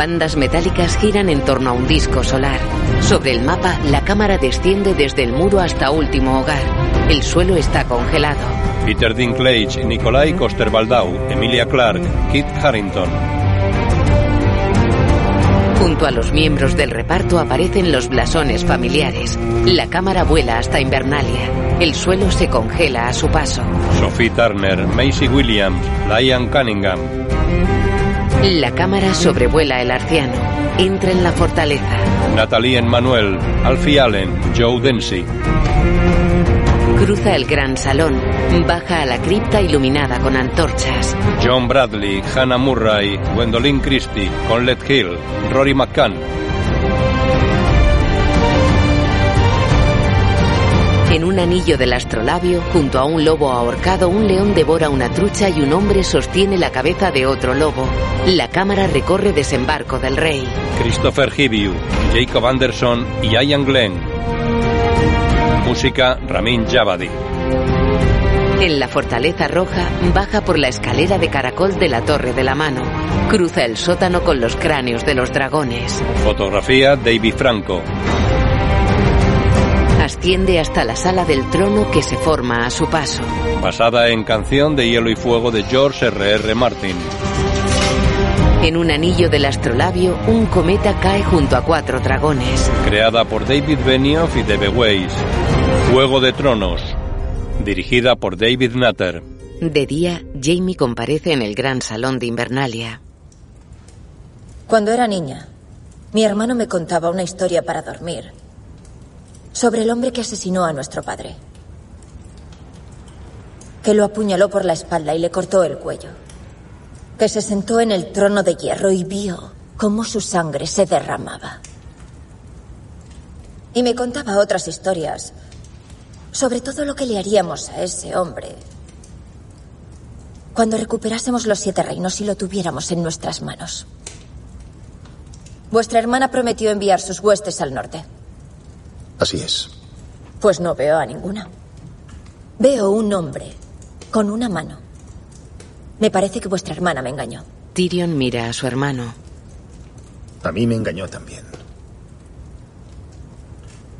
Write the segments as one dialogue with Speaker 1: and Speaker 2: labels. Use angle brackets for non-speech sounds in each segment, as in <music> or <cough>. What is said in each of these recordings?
Speaker 1: Bandas metálicas giran en torno a un disco solar. Sobre el mapa, la cámara desciende desde el muro hasta último hogar. El suelo está congelado.
Speaker 2: Peter Dinklage, Nikolai Coster-Waldau, Emilia Clarke, Kit Harrington.
Speaker 1: Junto a los miembros del reparto aparecen los blasones familiares. La cámara vuela hasta Invernalia. El suelo se congela a su paso.
Speaker 2: Sophie Turner, Macy Williams, Liam Cunningham.
Speaker 1: La cámara sobrevuela el arciano. Entra en la fortaleza.
Speaker 2: Natalie Emmanuel, Alfie Allen, Joe Densi.
Speaker 1: Cruza el gran salón. Baja a la cripta iluminada con antorchas.
Speaker 2: John Bradley, Hannah Murray, Gwendolyn Christie, Conlet Hill, Rory McCann.
Speaker 1: En un anillo del astrolabio, junto a un lobo ahorcado, un león devora una trucha y un hombre sostiene la cabeza de otro lobo. La cámara recorre desembarco del rey.
Speaker 2: Christopher Hibiu, Jacob Anderson y Ian Glenn. Música Ramin Javadi.
Speaker 1: En la fortaleza roja, baja por la escalera de caracol de la Torre de la Mano. Cruza el sótano con los cráneos de los dragones.
Speaker 2: Fotografía David Franco.
Speaker 1: Asciende hasta la sala del trono que se forma a su paso.
Speaker 2: Basada en Canción de Hielo y Fuego de George R.R. R. Martin.
Speaker 1: En un anillo del astrolabio, un cometa cae junto a cuatro dragones.
Speaker 2: Creada por David Benioff y Debe Weiss. Juego de Tronos. Dirigida por David Nutter.
Speaker 1: De día, Jamie comparece en el gran salón de Invernalia.
Speaker 3: Cuando era niña, mi hermano me contaba una historia para dormir sobre el hombre que asesinó a nuestro padre. Que lo apuñaló por la espalda y le cortó el cuello. Que se sentó en el trono de hierro y vio cómo su sangre se derramaba. Y me contaba otras historias sobre todo lo que le haríamos a ese hombre cuando recuperásemos los siete reinos y lo tuviéramos en nuestras manos. Vuestra hermana prometió enviar sus huestes al norte.
Speaker 4: Así es.
Speaker 3: Pues no veo a ninguna. Veo un hombre con una mano. Me parece que vuestra hermana me engañó.
Speaker 1: Tyrion mira a su hermano.
Speaker 4: A mí me engañó también.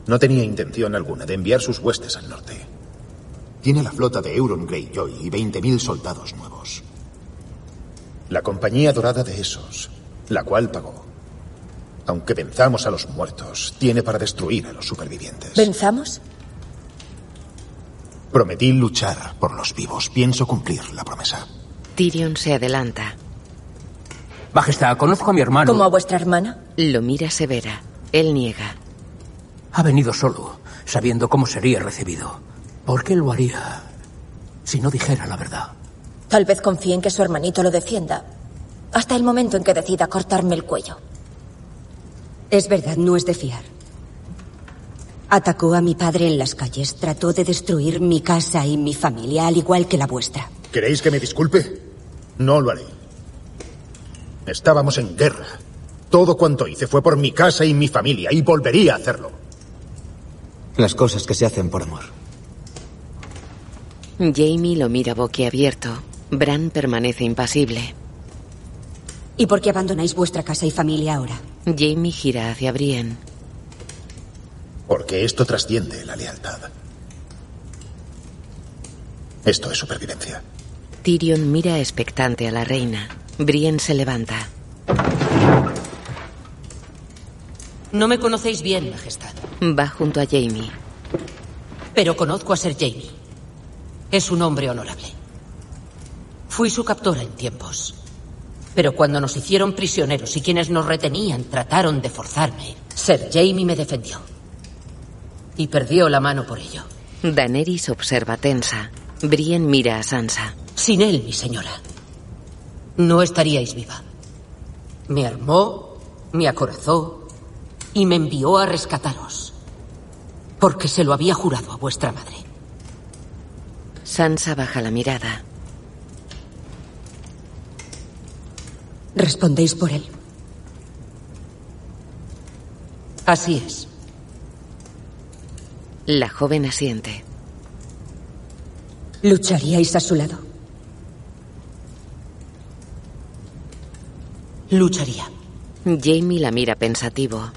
Speaker 4: No tenía intención alguna de enviar sus huestes al norte. Tiene la flota de Euron Greyjoy y 20.000 soldados nuevos. La compañía dorada de esos, la cual pagó. Aunque venzamos a los muertos, tiene para destruir a los supervivientes.
Speaker 3: ¿Venzamos?
Speaker 4: Prometí luchar por los vivos. Pienso cumplir la promesa.
Speaker 1: Tyrion se adelanta.
Speaker 5: Majestad, conozco a mi hermano.
Speaker 3: ¿Como a vuestra hermana?
Speaker 1: Lo mira severa. Él niega.
Speaker 5: Ha venido solo, sabiendo cómo sería recibido. ¿Por qué lo haría si no dijera la verdad?
Speaker 3: Tal vez confíe en que su hermanito lo defienda. Hasta el momento en que decida cortarme el cuello.
Speaker 6: Es verdad, no es de fiar. Atacó a mi padre en las calles, trató de destruir mi casa y mi familia, al igual que la vuestra.
Speaker 4: ¿Queréis que me disculpe? No lo haré. Estábamos en guerra. Todo cuanto hice fue por mi casa y mi familia, y volvería a hacerlo.
Speaker 7: Las cosas que se hacen por amor.
Speaker 1: Jamie lo mira boquiabierto. Bran permanece impasible.
Speaker 6: ¿Y por qué abandonáis vuestra casa y familia ahora?
Speaker 1: Jamie gira hacia Brienne.
Speaker 4: Porque esto trasciende la lealtad. Esto es supervivencia.
Speaker 1: Tyrion mira expectante a la reina. Brienne se levanta.
Speaker 8: No me conocéis bien, Majestad.
Speaker 1: Va junto a Jamie.
Speaker 8: Pero conozco a Ser Jamie. Es un hombre honorable. Fui su captora en tiempos. Pero cuando nos hicieron prisioneros y quienes nos retenían trataron de forzarme, Ser Jamie me defendió. Y perdió la mano por ello.
Speaker 1: Daenerys observa tensa. Brienne mira a Sansa.
Speaker 8: Sin él, mi señora, no estaríais viva. Me armó, me acorazó y me envió a rescataros. Porque se lo había jurado a vuestra madre.
Speaker 1: Sansa baja la mirada.
Speaker 6: ¿Respondéis por él?
Speaker 8: Así es.
Speaker 1: La joven asiente.
Speaker 6: ¿Lucharíais a su lado?
Speaker 8: Lucharía.
Speaker 1: Jamie la mira pensativo.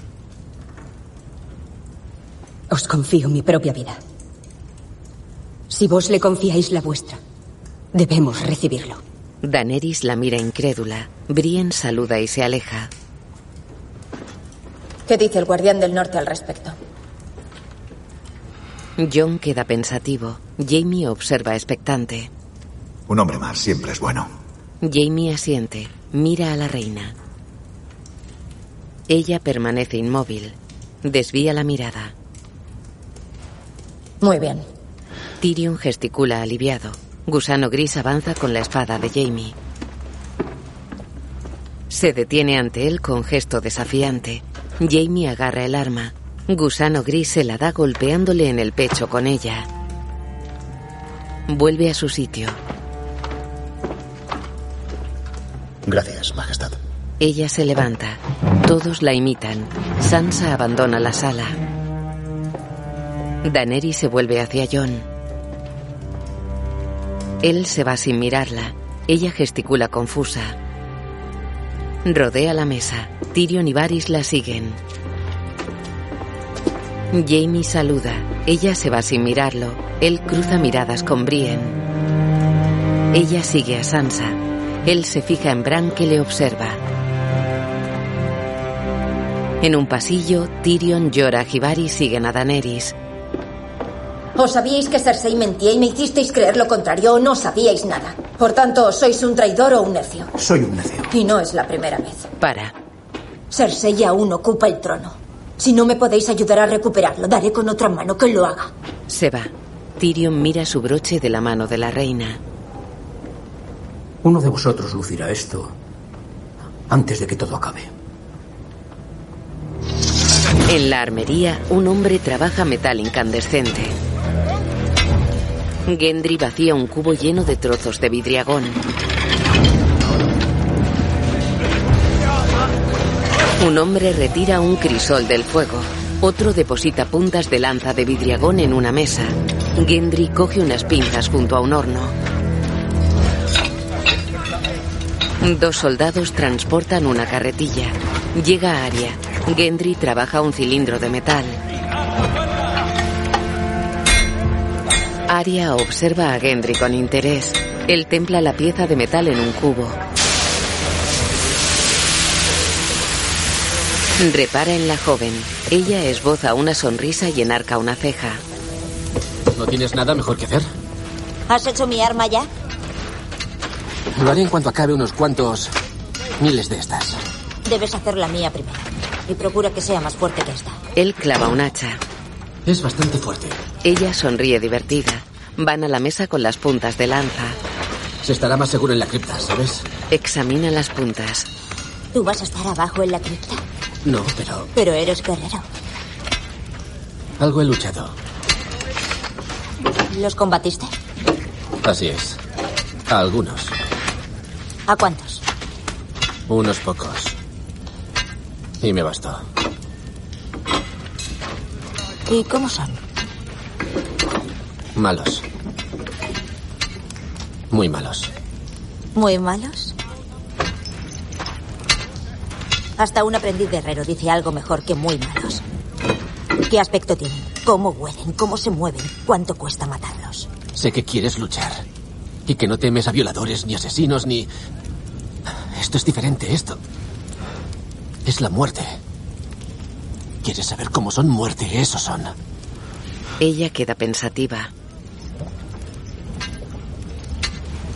Speaker 6: Os confío mi propia vida. Si vos le confiáis la vuestra, debemos recibirlo.
Speaker 1: Daenerys la mira incrédula. Brienne saluda y se aleja.
Speaker 3: ¿Qué dice el guardián del norte al respecto?
Speaker 1: John queda pensativo. Jamie observa expectante.
Speaker 9: Un hombre más siempre es bueno.
Speaker 1: Jamie asiente. Mira a la reina. Ella permanece inmóvil. Desvía la mirada.
Speaker 3: Muy bien.
Speaker 1: Tyrion gesticula aliviado. Gusano Gris avanza con la espada de Jamie. Se detiene ante él con gesto desafiante. Jamie agarra el arma. Gusano Gris se la da golpeándole en el pecho con ella. Vuelve a su sitio.
Speaker 4: Gracias, Majestad.
Speaker 1: Ella se levanta. Todos la imitan. Sansa abandona la sala. Daenerys se vuelve hacia Jon. Él se va sin mirarla. Ella gesticula confusa. Rodea la mesa. Tyrion y Varys la siguen. Jamie saluda. Ella se va sin mirarlo. Él cruza miradas con Brienne. Ella sigue a Sansa. Él se fija en Bran que le observa. En un pasillo, Tyrion, Jorah y Varys siguen a Daenerys.
Speaker 3: ¿O sabíais que Cersei mentía y me hicisteis creer lo contrario o no sabíais nada? Por tanto, ¿sois un traidor o un necio?
Speaker 5: Soy un necio.
Speaker 3: Y no es la primera vez.
Speaker 1: Para.
Speaker 3: Cersei aún ocupa el trono. Si no me podéis ayudar a recuperarlo, daré con otra mano que lo haga.
Speaker 1: Se va. Tyrion mira su broche de la mano de la reina.
Speaker 5: Uno de vosotros lucirá esto antes de que todo acabe.
Speaker 1: En la armería, un hombre trabaja metal incandescente. Gendry vacía un cubo lleno de trozos de vidriagón. Un hombre retira un crisol del fuego. Otro deposita puntas de lanza de vidriagón en una mesa. Gendry coge unas pinzas junto a un horno. Dos soldados transportan una carretilla. Llega Arya. Gendry trabaja un cilindro de metal. Arya observa a Gendry con interés. Él templa la pieza de metal en un cubo. Repara en la joven. Ella esboza una sonrisa y enarca una ceja.
Speaker 10: ¿No tienes nada mejor que hacer?
Speaker 11: ¿Has hecho mi arma ya?
Speaker 10: Lo haré en cuanto acabe unos cuantos miles de estas.
Speaker 11: Debes hacer la mía primero. Y procura que sea más fuerte que esta.
Speaker 1: Él clava un hacha.
Speaker 10: Es bastante fuerte.
Speaker 1: Ella sonríe divertida. Van a la mesa con las puntas de lanza.
Speaker 10: Se estará más seguro en la cripta, ¿sabes?
Speaker 1: Examina las puntas.
Speaker 11: ¿Tú vas a estar abajo en la cripta?
Speaker 10: No, pero
Speaker 11: Pero eres guerrero.
Speaker 10: algo he luchado.
Speaker 11: ¿Los combatiste?
Speaker 10: Así es. A algunos.
Speaker 11: ¿A cuántos?
Speaker 10: Unos pocos. Y me bastó.
Speaker 11: ¿Y cómo son?
Speaker 10: Malos. Muy malos.
Speaker 11: ¿Muy malos? Hasta un aprendiz de herrero dice algo mejor que muy malos. ¿Qué aspecto tienen? ¿Cómo huelen? ¿Cómo se mueven? ¿Cuánto cuesta matarlos?
Speaker 10: Sé que quieres luchar. Y que no temes a violadores, ni asesinos, ni... Esto es diferente, esto. Es la muerte. ¿Quieres saber cómo son muerte? Eso son.
Speaker 1: Ella queda pensativa.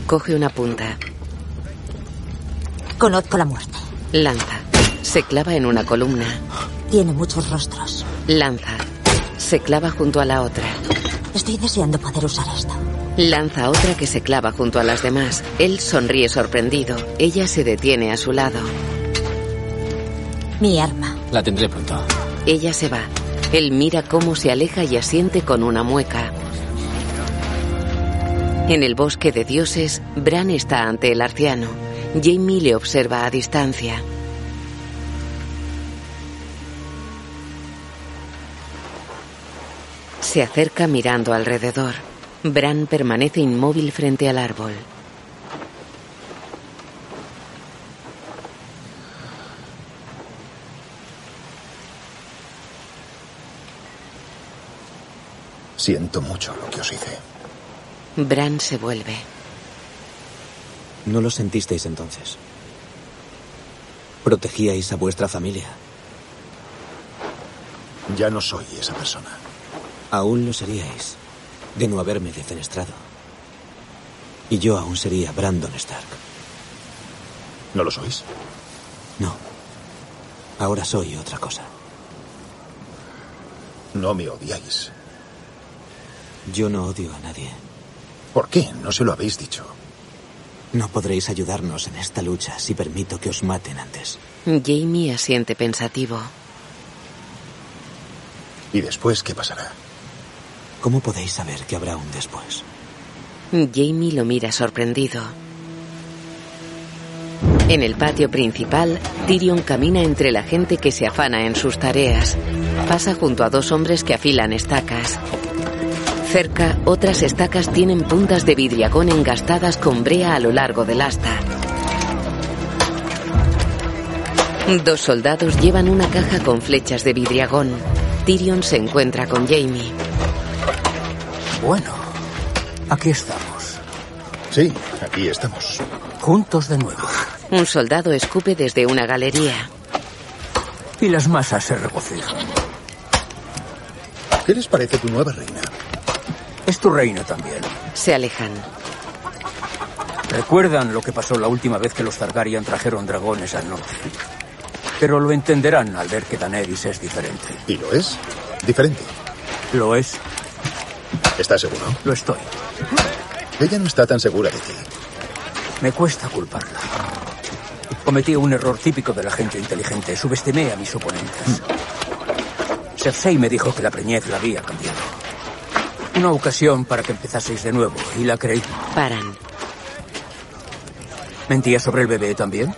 Speaker 1: Coge una punta.
Speaker 11: Conozco la muerte.
Speaker 1: Lanza. Se clava en una columna.
Speaker 11: Tiene muchos rostros.
Speaker 1: Lanza. Se clava junto a la otra.
Speaker 11: Estoy deseando poder usar esto.
Speaker 1: Lanza otra que se clava junto a las demás. Él sonríe sorprendido. Ella se detiene a su lado.
Speaker 11: Mi arma.
Speaker 10: La tendré pronto.
Speaker 1: Ella se va. Él mira cómo se aleja y asiente con una mueca. En el bosque de dioses, Bran está ante el arciano. Jamie le observa a distancia. Se acerca mirando alrededor. Bran permanece inmóvil frente al árbol.
Speaker 4: Siento mucho lo que os hice.
Speaker 1: Bran se vuelve.
Speaker 7: No lo sentisteis entonces. Protegíais a vuestra familia.
Speaker 4: Ya no soy esa persona.
Speaker 7: Aún lo seríais, de no haberme defenestrado. Y yo aún sería Brandon Stark.
Speaker 4: ¿No lo sois?
Speaker 7: No. Ahora soy otra cosa.
Speaker 4: No me odiáis.
Speaker 7: Yo no odio a nadie.
Speaker 4: ¿Por qué? No se lo habéis dicho.
Speaker 7: No podréis ayudarnos en esta lucha si permito que os maten antes.
Speaker 1: Jamie asiente pensativo.
Speaker 4: ¿Y después qué pasará?
Speaker 7: ¿Cómo podéis saber que habrá un después?
Speaker 1: Jamie lo mira sorprendido. En el patio principal, Tyrion camina entre la gente que se afana en sus tareas. Pasa junto a dos hombres que afilan estacas. Cerca, otras estacas tienen puntas de vidriagón engastadas con brea a lo largo del asta. Dos soldados llevan una caja con flechas de vidriagón. Tyrion se encuentra con Jamie.
Speaker 5: Bueno, aquí estamos.
Speaker 4: Sí, aquí estamos.
Speaker 5: Juntos de nuevo.
Speaker 1: Un soldado escupe desde una galería.
Speaker 5: Y las masas se regocijan.
Speaker 4: ¿Qué les parece tu nueva reina?
Speaker 5: Es tu reina también.
Speaker 1: Se alejan.
Speaker 5: Recuerdan lo que pasó la última vez que los Targaryen trajeron dragones al norte. Pero lo entenderán al ver que Daenerys es diferente.
Speaker 4: ¿Y lo es? Diferente.
Speaker 5: Lo es.
Speaker 4: ¿Estás seguro?
Speaker 5: Lo estoy.
Speaker 4: Ella no está tan segura de ti.
Speaker 5: Me cuesta culparla. Cometí un error típico de la gente inteligente. Subestimé a mis oponentes. Cersei me dijo que la preñez la había cambiado. Una ocasión para que empezaseis de nuevo, y la creí.
Speaker 1: Paran.
Speaker 5: ¿Mentía sobre el bebé también?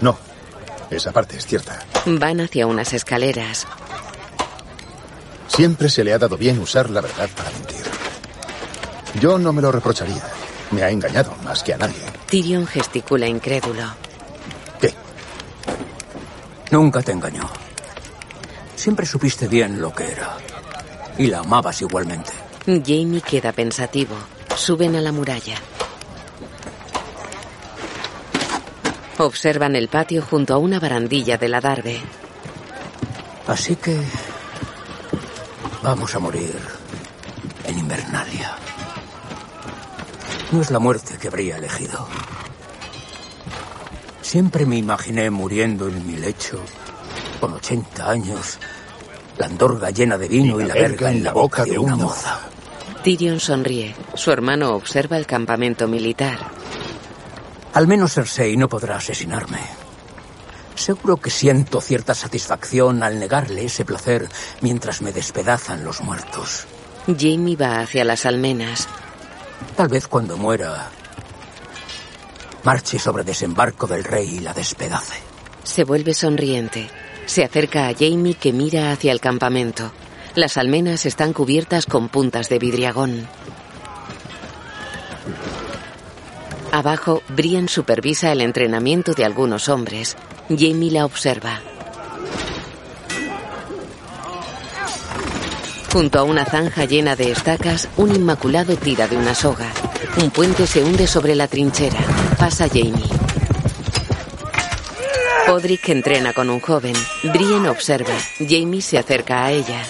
Speaker 4: No, esa parte es cierta.
Speaker 1: Van hacia unas escaleras.
Speaker 4: Siempre se le ha dado bien usar la verdad para mentir. Yo no me lo reprocharía. Me ha engañado más que a nadie.
Speaker 1: Tyrion gesticula incrédulo.
Speaker 4: ¿Qué?
Speaker 5: Nunca te engañó. Siempre supiste bien lo que era. Y la amabas igualmente.
Speaker 1: Jamie queda pensativo. Suben a la muralla. Observan el patio junto a una barandilla de la Darbe.
Speaker 5: Así que vamos a morir en Invernalia. No es la muerte que habría elegido. Siempre me imaginé muriendo en mi lecho, con 80 años, la andorga llena de vino y, la verga en la boca de una moza.
Speaker 1: Tyrion sonríe. Su hermano observa el campamento militar.
Speaker 5: Al menos Cersei no podrá asesinarme. Seguro que siento cierta satisfacción al negarle ese placer mientras me despedazan los muertos.
Speaker 1: Jamie va hacia las almenas.
Speaker 5: Tal vez cuando muera marche sobre desembarco del rey y la despedace.
Speaker 1: Se vuelve sonriente. Se acerca a Jamie que mira hacia el campamento. Las almenas están cubiertas con puntas de vidriagón. Abajo, Brienne supervisa el entrenamiento de algunos hombres. Jamie la observa. Junto a una zanja llena de estacas, un inmaculado tira de una soga. Un puente se hunde sobre la trinchera. Pasa Jamie. Podrick entrena con un joven. Brienne observa. Jamie se acerca a ella.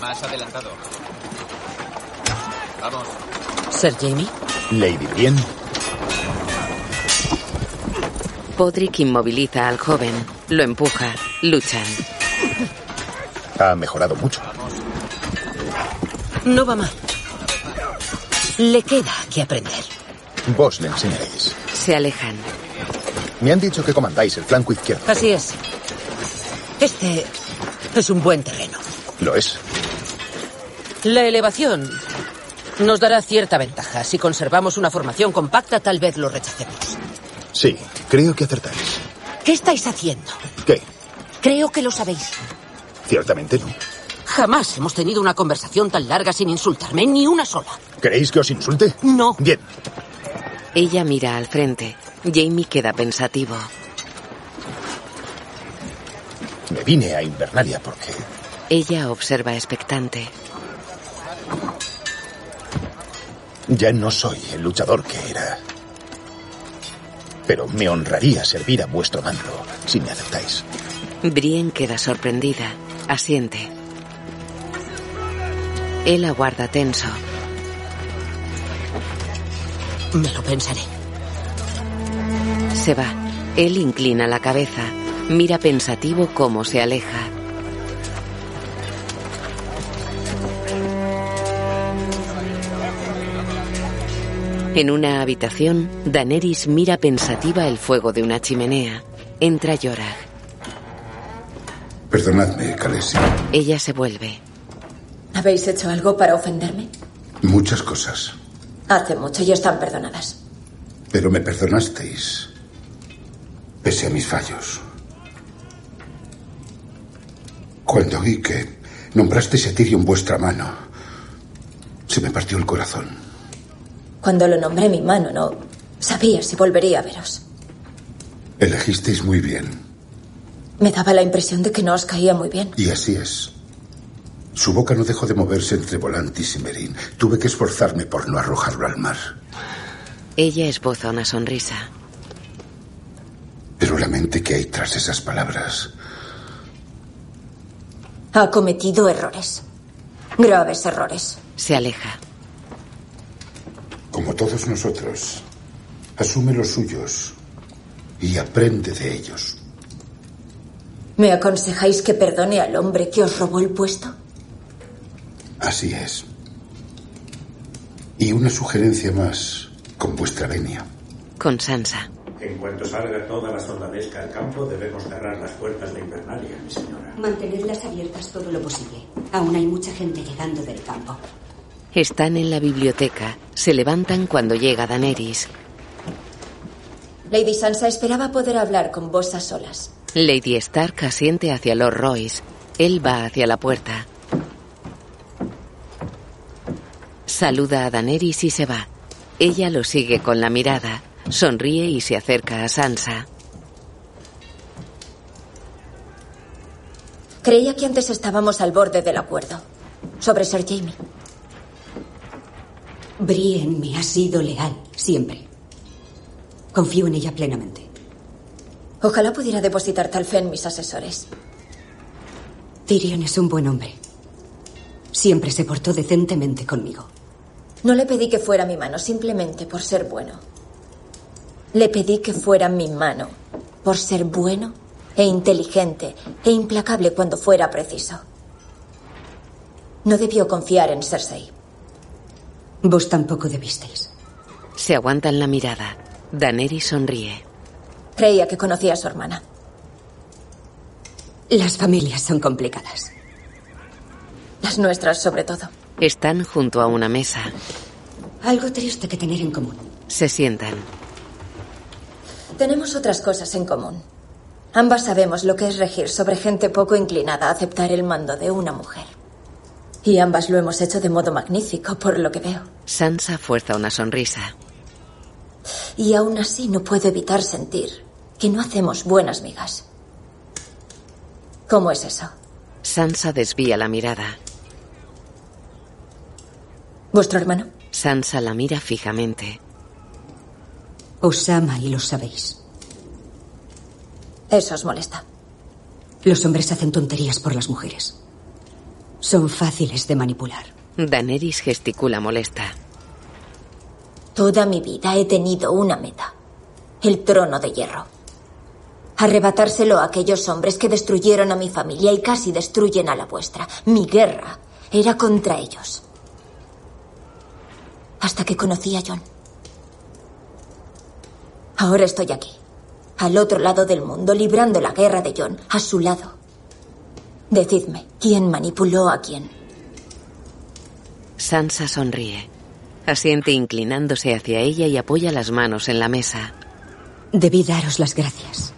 Speaker 10: Más adelantado. Vamos.
Speaker 8: ¿Ser Jamie?
Speaker 4: Lady Brienne.
Speaker 1: Podrick inmoviliza al joven. Lo empuja. Luchan.
Speaker 4: Ha mejorado mucho.
Speaker 8: No va mal. Le queda que aprender.
Speaker 4: Vos le enseñaréis.
Speaker 1: Se alejan.
Speaker 4: Me han dicho que comandáis el flanco izquierdo.
Speaker 8: Así es. Este es un buen terreno.
Speaker 4: Lo es.
Speaker 8: La elevación nos dará cierta ventaja. Si conservamos una formación compacta, tal vez lo rechacemos.
Speaker 4: Sí, creo que acertáis.
Speaker 8: ¿Qué estáis haciendo?
Speaker 4: ¿Qué?
Speaker 8: Creo que lo sabéis.
Speaker 4: Ciertamente no.
Speaker 8: Jamás hemos tenido una conversación tan larga sin insultarme, ni una sola.
Speaker 4: ¿Queréis que os insulte?
Speaker 8: No.
Speaker 4: Bien.
Speaker 1: Ella mira al frente. Jamie queda pensativo.
Speaker 4: Me vine a Invernalia porque
Speaker 1: Ella observa expectante.
Speaker 4: Ya no soy el luchador que era. Pero me honraría servir a vuestro mando, si me aceptáis.
Speaker 1: Brien queda sorprendida. Asiente. Él aguarda tenso.
Speaker 8: Me lo pensaré.
Speaker 1: Se va. Él inclina la cabeza. Mira pensativo cómo se aleja. En una habitación, Daenerys mira pensativa el fuego de una chimenea. Entra Yorah.
Speaker 12: Perdonadme, Khaleesi.
Speaker 1: Ella se vuelve.
Speaker 3: ¿Habéis hecho algo para ofenderme?
Speaker 12: Muchas cosas.
Speaker 3: Hace mucho y están perdonadas.
Speaker 12: Pero me perdonasteis. Pese a mis fallos. Cuando oí que nombrasteis a Tyrion vuestra mano, se me partió el corazón.
Speaker 3: Cuando lo nombré mi mano, no sabía si volvería a veros.
Speaker 12: Elegisteis muy bien.
Speaker 3: Me daba la impresión de que no os caía muy bien.
Speaker 12: Y así es. Su boca no dejó de moverse entre Volantis y Merín. Tuve que esforzarme por no arrojarlo al mar.
Speaker 1: Ella esboza una sonrisa.
Speaker 12: Pero la mente que hay tras esas palabras.
Speaker 3: Ha cometido errores. Graves errores.
Speaker 1: Se aleja.
Speaker 12: Como todos nosotros, asume los suyos y aprende de ellos.
Speaker 3: ¿Me aconsejáis que perdone al hombre que os robó el puesto?
Speaker 12: Así es. Y una sugerencia más con vuestra venia.
Speaker 1: Con Sansa.
Speaker 13: En cuanto salga toda la soldadesca al campo, debemos cerrar las puertas de Invernalia, mi señora.
Speaker 6: Mantenerlas abiertas todo lo posible. Aún hay mucha gente llegando del campo.
Speaker 1: Están en la biblioteca. Se levantan cuando llega Daenerys.
Speaker 3: Lady Sansa esperaba poder hablar con vos a solas.
Speaker 1: Lady Stark asiente hacia Lord Royce. Él va hacia la puerta. Saluda a Daenerys y se va. Ella lo sigue con la mirada. Sonríe y se acerca a Sansa.
Speaker 3: Creía que antes estábamos al borde del acuerdo. Sobre Sir Jamie.
Speaker 6: Brienne me ha sido leal, siempre. Confío en ella plenamente.
Speaker 3: Ojalá pudiera depositar tal fe en mis asesores.
Speaker 6: Tyrion es un buen hombre. Siempre se portó decentemente conmigo.
Speaker 3: No le pedí que fuera mi mano simplemente por ser bueno. Le pedí que fuera mi mano por ser bueno e inteligente e implacable cuando fuera preciso. No debió confiar en Cersei.
Speaker 6: Vos tampoco debisteis.
Speaker 1: Se aguantan la mirada. Daenerys sonríe.
Speaker 3: Creía que conocía a su hermana.
Speaker 6: Las familias son complicadas.
Speaker 3: Las nuestras, sobre todo.
Speaker 1: Están junto a una mesa.
Speaker 6: Algo triste que tener en común.
Speaker 1: Se sientan.
Speaker 3: Tenemos otras cosas en común. Ambas sabemos lo que es regir sobre gente poco inclinada a aceptar el mando de una mujer. Y ambas lo hemos hecho de modo magnífico, por lo que veo.
Speaker 1: Sansa fuerza una sonrisa.
Speaker 3: Y aún así no puedo evitar sentir que no hacemos buenas migas. ¿Cómo es eso?
Speaker 1: Sansa desvía la mirada.
Speaker 3: ¿Vuestro hermano?
Speaker 1: Sansa la mira fijamente.
Speaker 6: Os ama y lo sabéis.
Speaker 3: Eso os molesta.
Speaker 6: Los hombres hacen tonterías por las mujeres. Son fáciles de manipular.
Speaker 1: Daenerys gesticula molesta.
Speaker 3: Toda mi vida he tenido una meta. El trono de hierro. Arrebatárselo a aquellos hombres que destruyeron a mi familia y casi destruyen a la vuestra. Mi guerra era contra ellos. Hasta que conocí a John. Ahora estoy aquí, al otro lado del mundo, librando la guerra de John, a su lado. Decidme, ¿quién manipuló a quién?
Speaker 1: Sansa sonríe. Asiente inclinándose hacia ella y apoya las manos en la mesa.
Speaker 6: Debí daros las gracias.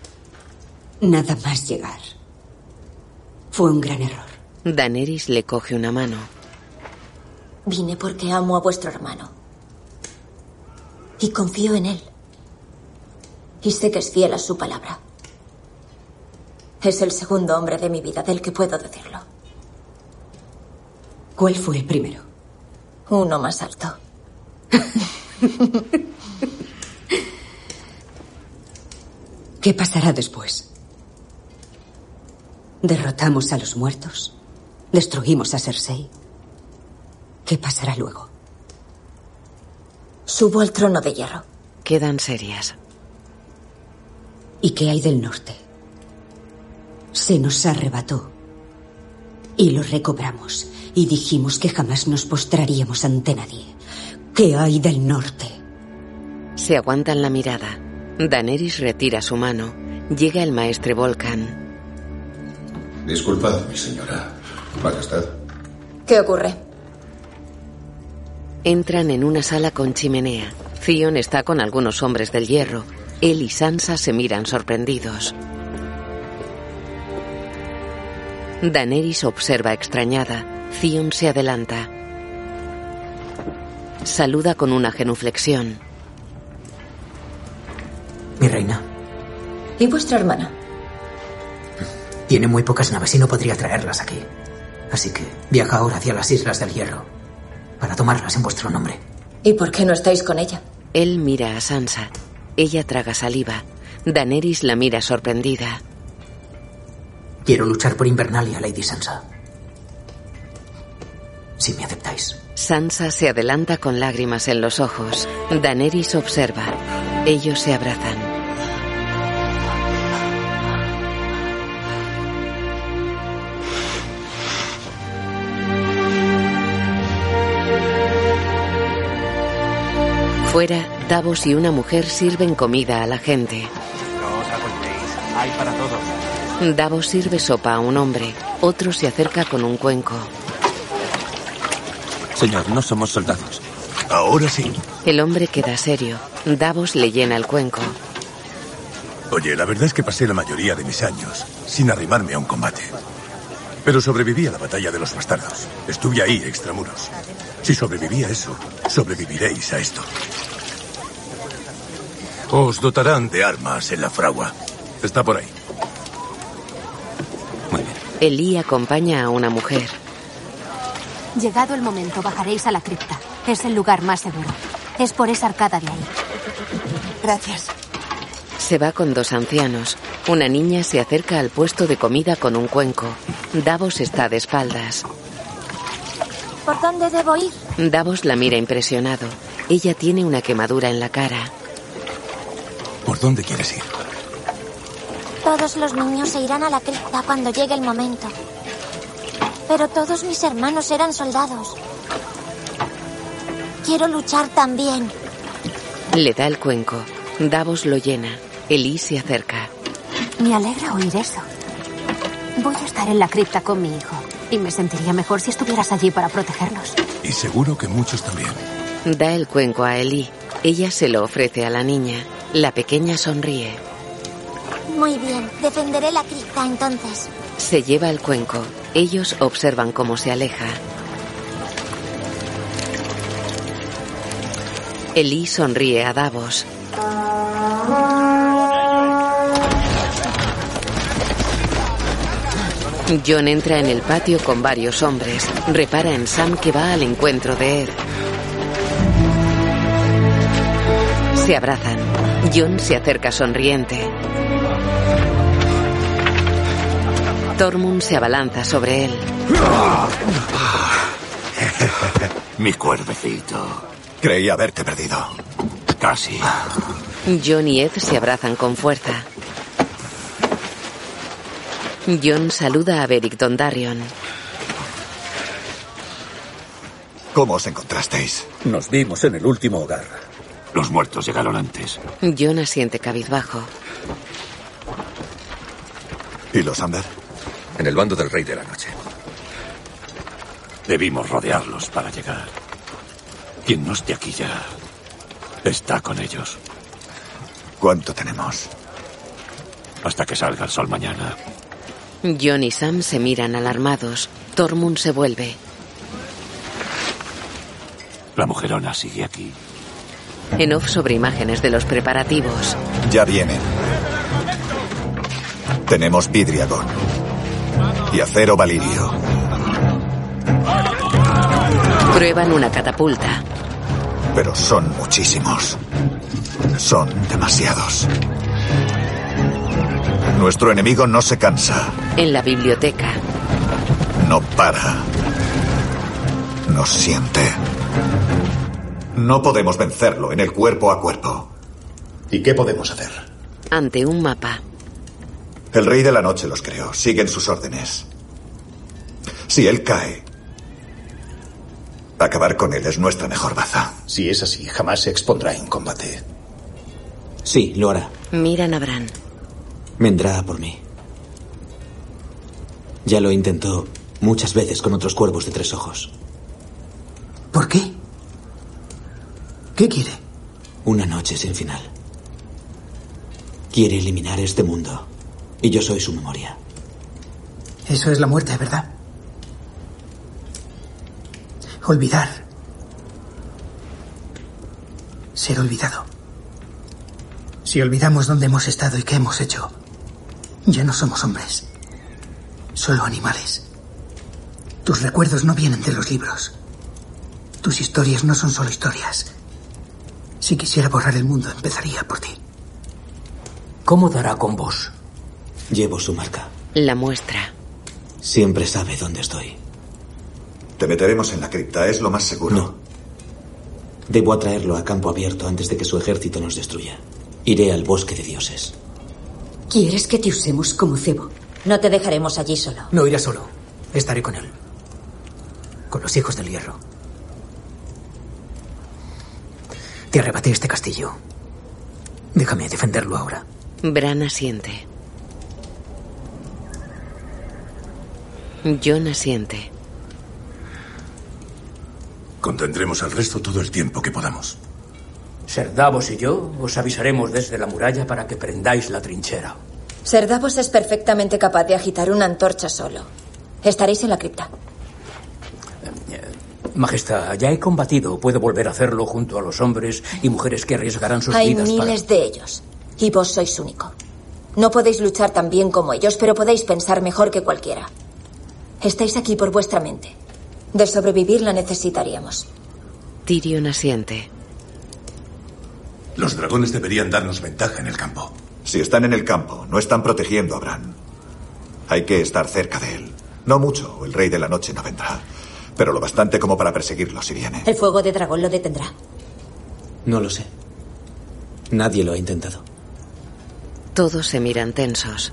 Speaker 6: Nada más llegar. Fue un gran error.
Speaker 1: Daenerys le coge una mano.
Speaker 3: Vine porque amo a vuestro hermano. Y confío en él. Y sé que es fiel a su palabra. Es el segundo hombre de mi vida del que puedo decirlo.
Speaker 6: ¿Cuál fue el primero?
Speaker 3: Uno más alto. <laughs>
Speaker 6: ¿Qué pasará después? Derrotamos a los muertos. Destruimos a Cersei. ¿Qué pasará luego?
Speaker 3: Subo al trono de hierro.
Speaker 1: Quedan serias.
Speaker 6: ¿Y qué hay del norte? Se nos arrebató. Y lo recobramos. Y dijimos que jamás nos postraríamos ante nadie. ¿Qué hay del norte?
Speaker 1: Se aguantan la mirada. Daenerys retira su mano. Llega el maestre Volcan.
Speaker 12: Disculpad, mi señora. Majestad.
Speaker 3: ¿Qué ocurre?
Speaker 1: Entran en una sala con chimenea. Theon está con algunos hombres del hierro. Él y Sansa se miran sorprendidos. Daenerys observa extrañada. Theon se adelanta. Saluda con una genuflexión.
Speaker 14: Mi reina.
Speaker 3: ¿Y vuestra hermana?
Speaker 14: Tiene muy pocas naves y no podría traerlas aquí. Así que viaja ahora hacia las Islas del Hierro para tomarlas en vuestro nombre.
Speaker 3: ¿Y por qué no estáis con ella?
Speaker 1: Él mira a Sansa. Ella traga saliva. Daenerys la mira sorprendida.
Speaker 14: Quiero luchar por Invernalia, Lady Sansa. Si me aceptáis.
Speaker 1: Sansa se adelanta con lágrimas en los ojos. Daenerys observa. Ellos se abrazan. Fuera, Davos y una mujer sirven comida a la gente.
Speaker 15: No os agolpéis, hay para todos.
Speaker 1: Davos sirve sopa a un hombre. Otro se acerca con un cuenco.
Speaker 16: Señor, no somos soldados.
Speaker 17: Ahora sí.
Speaker 1: El hombre queda serio. Davos le llena el cuenco.
Speaker 17: Oye, la verdad es que pasé la mayoría de mis años sin arrimarme a un combate. Pero sobreviví a la batalla de los bastardos. Estuve ahí, extramuros. Si sobreviví a eso, sobreviviréis a esto. Os dotarán de armas en la fragua. Está por ahí.
Speaker 1: Elí acompaña a una mujer.
Speaker 18: Llegado el momento, bajaréis a la cripta. Es el lugar más seguro. Es por esa arcada de ahí.
Speaker 19: Gracias.
Speaker 1: Se va con dos ancianos. Una niña se acerca al puesto de comida con un cuenco. Davos está de espaldas.
Speaker 18: ¿Por dónde debo ir?
Speaker 1: Davos la mira impresionado. Ella tiene una quemadura en la cara.
Speaker 17: ¿Por dónde quieres ir?
Speaker 18: Todos los niños se irán a la cripta cuando llegue el momento. Pero todos mis hermanos eran soldados. Quiero luchar también.
Speaker 1: Le da el cuenco. Davos lo llena. Elí se acerca.
Speaker 18: Me alegra oír eso. Voy a estar en la cripta con mi hijo. Y me sentiría mejor si estuvieras allí para protegernos.
Speaker 17: Y seguro que muchos también.
Speaker 1: Da el cuenco a Elí. Ella se lo ofrece a la niña. La pequeña sonríe.
Speaker 18: Muy bien, defenderé la cripta entonces.
Speaker 1: Se lleva el cuenco. Ellos observan cómo se aleja. Elí sonríe a Davos. John entra en el patio con varios hombres. Repara en Sam que va al encuentro de Ed. Se abrazan. John se acerca sonriente. Tormund se abalanza sobre él. <laughs>
Speaker 9: Mi cuervecito. Creí haberte perdido. Casi.
Speaker 1: John y Ed se abrazan con fuerza. John saluda a Beric Dondarrion.
Speaker 9: ¿Cómo os encontrasteis?
Speaker 20: Nos vimos en el último hogar.
Speaker 9: Los muertos llegaron antes.
Speaker 1: John asiente cabizbajo.
Speaker 9: ¿Y los Amber?
Speaker 20: En el bando del Rey de la Noche.
Speaker 9: Debimos rodearlos para llegar. Quien no esté aquí ya está con ellos. ¿Cuánto tenemos? Hasta que salga el sol mañana.
Speaker 1: John y Sam se miran alarmados. Tormund se vuelve.
Speaker 9: La mujerona sigue aquí.
Speaker 1: En off sobre imágenes de los preparativos.
Speaker 9: Ya vienen. Tenemos vidriagón y acero valirio.
Speaker 1: Prueban una catapulta.
Speaker 9: Pero son muchísimos. Son demasiados. Nuestro enemigo no se cansa.
Speaker 1: En la biblioteca.
Speaker 9: No para. No siente. No podemos vencerlo en el cuerpo a cuerpo.
Speaker 4: ¿Y qué podemos hacer?
Speaker 1: Ante un mapa.
Speaker 9: El rey de la noche los creó. Siguen sus órdenes. Si él cae, acabar con él es nuestra mejor baza.
Speaker 4: Si es así, jamás se expondrá en combate.
Speaker 7: Sí, lo hará.
Speaker 1: Miran a Bran.
Speaker 7: Vendrá a por mí. Ya lo intentó muchas veces con otros cuervos de tres ojos.
Speaker 14: ¿Por qué? ¿Qué quiere?
Speaker 7: Una noche sin final. Quiere eliminar este mundo. Y yo soy su memoria.
Speaker 14: Eso es la muerte, ¿verdad? Olvidar. Ser olvidado. Si olvidamos dónde hemos estado y qué hemos hecho, ya no somos hombres. Solo animales. Tus recuerdos no vienen de los libros. Tus historias no son solo historias. Si quisiera borrar el mundo, empezaría por ti.
Speaker 5: ¿Cómo dará con vos?
Speaker 7: Llevo su marca.
Speaker 1: La muestra.
Speaker 7: Siempre sabe dónde estoy.
Speaker 9: Te meteremos en la cripta, es lo más seguro.
Speaker 7: No. Debo atraerlo a campo abierto antes de que su ejército nos destruya. Iré al bosque de dioses.
Speaker 6: ¿Quieres que te usemos como cebo?
Speaker 11: No te dejaremos allí solo.
Speaker 14: No iré solo. Estaré con él. Con los hijos del hierro. Te arrebaté este castillo. Déjame defenderlo ahora.
Speaker 1: Bran asiente. John asiente.
Speaker 17: Contendremos al resto todo el tiempo que podamos.
Speaker 5: Ser Davos y yo os avisaremos desde la muralla para que prendáis la trinchera.
Speaker 3: Ser Davos es perfectamente capaz de agitar una antorcha solo. Estaréis en la cripta.
Speaker 5: Majestad, ya he combatido. Puedo volver a hacerlo junto a los hombres y mujeres que arriesgarán sus
Speaker 3: Hay
Speaker 5: vidas
Speaker 3: miles de ellos. Y vos sois único. No podéis luchar tan bien como ellos, pero podéis pensar mejor que cualquiera. Estáis aquí por vuestra mente. De sobrevivir la necesitaríamos.
Speaker 1: Tyrion asiente.
Speaker 17: Los dragones deberían darnos ventaja en el campo.
Speaker 9: Si están en el campo, no están protegiendo a Bran. Hay que estar cerca de él. No mucho, o el rey de la noche no vendrá. Pero lo bastante como para perseguirlo si viene.
Speaker 11: El fuego de dragón lo detendrá.
Speaker 7: No lo sé. Nadie lo ha intentado.
Speaker 1: Todos se miran tensos.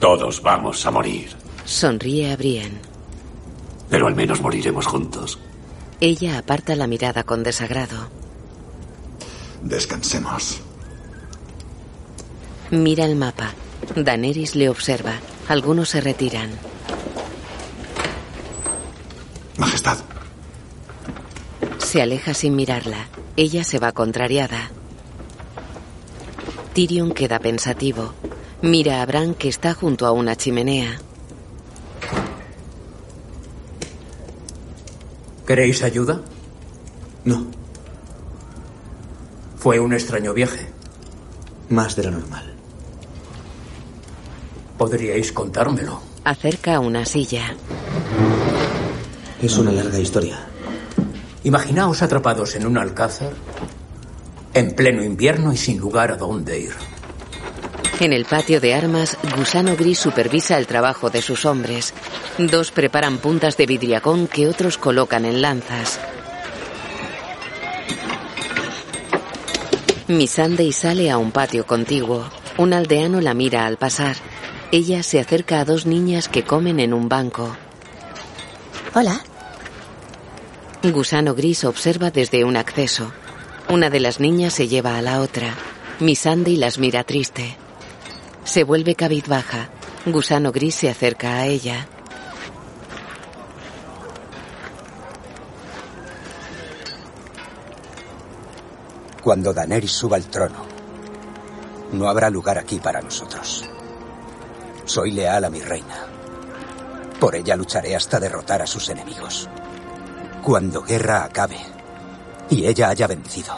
Speaker 9: Todos vamos a morir.
Speaker 1: Sonríe a Brienne.
Speaker 9: Pero al menos moriremos juntos.
Speaker 1: Ella aparta la mirada con desagrado.
Speaker 9: Descansemos.
Speaker 1: Mira el mapa. Daenerys le observa. Algunos se retiran.
Speaker 9: Majestad.
Speaker 1: Se aleja sin mirarla. Ella se va contrariada. Tyrion queda pensativo. Mira a Bran que está junto a una chimenea.
Speaker 5: ¿Queréis ayuda?
Speaker 7: No.
Speaker 5: Fue un extraño viaje.
Speaker 7: Más de lo normal.
Speaker 5: Podríais contármelo.
Speaker 1: Acerca una silla.
Speaker 7: Es una larga historia.
Speaker 5: Imaginaos atrapados en un alcázar, en pleno invierno y sin lugar a dónde ir.
Speaker 1: En el patio de armas, Gusano Gris supervisa el trabajo de sus hombres. Dos preparan puntas de vidriagón que otros colocan en lanzas. Missandei sale a un patio contiguo. Un aldeano la mira al pasar. Ella se acerca a dos niñas que comen en un banco.
Speaker 3: Hola.
Speaker 1: Gusano Gris observa desde un acceso. Una de las niñas se lleva a la otra. Missandei las mira triste. Se vuelve cabizbaja. Gusano Gris se acerca a ella.
Speaker 21: Cuando Daenerys suba al trono, no habrá lugar aquí para nosotros. Soy leal a mi reina. Por ella lucharé hasta derrotar a sus enemigos. Cuando guerra acabe y ella haya vencido.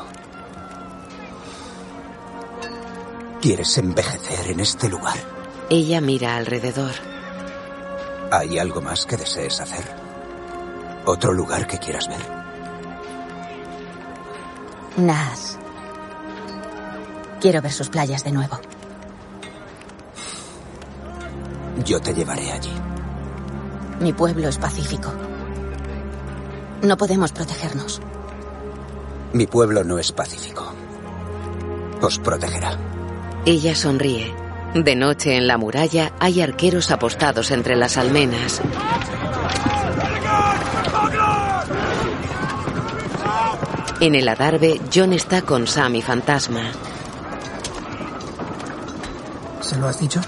Speaker 21: ¿Quieres envejecer en este lugar?
Speaker 1: Ella mira alrededor.
Speaker 21: ¿Hay algo más que desees hacer? ¿Otro lugar que quieras ver?
Speaker 11: Nas. Quiero ver sus playas de nuevo.
Speaker 21: Yo te llevaré allí.
Speaker 11: Mi pueblo es pacífico. No podemos protegernos.
Speaker 21: Mi pueblo no es pacífico. Os protegerá.
Speaker 1: Ella sonríe. De noche en la muralla hay arqueros apostados entre las almenas. En el adarve, John está con Sam y Fantasma.
Speaker 14: ¿Se lo has dicho?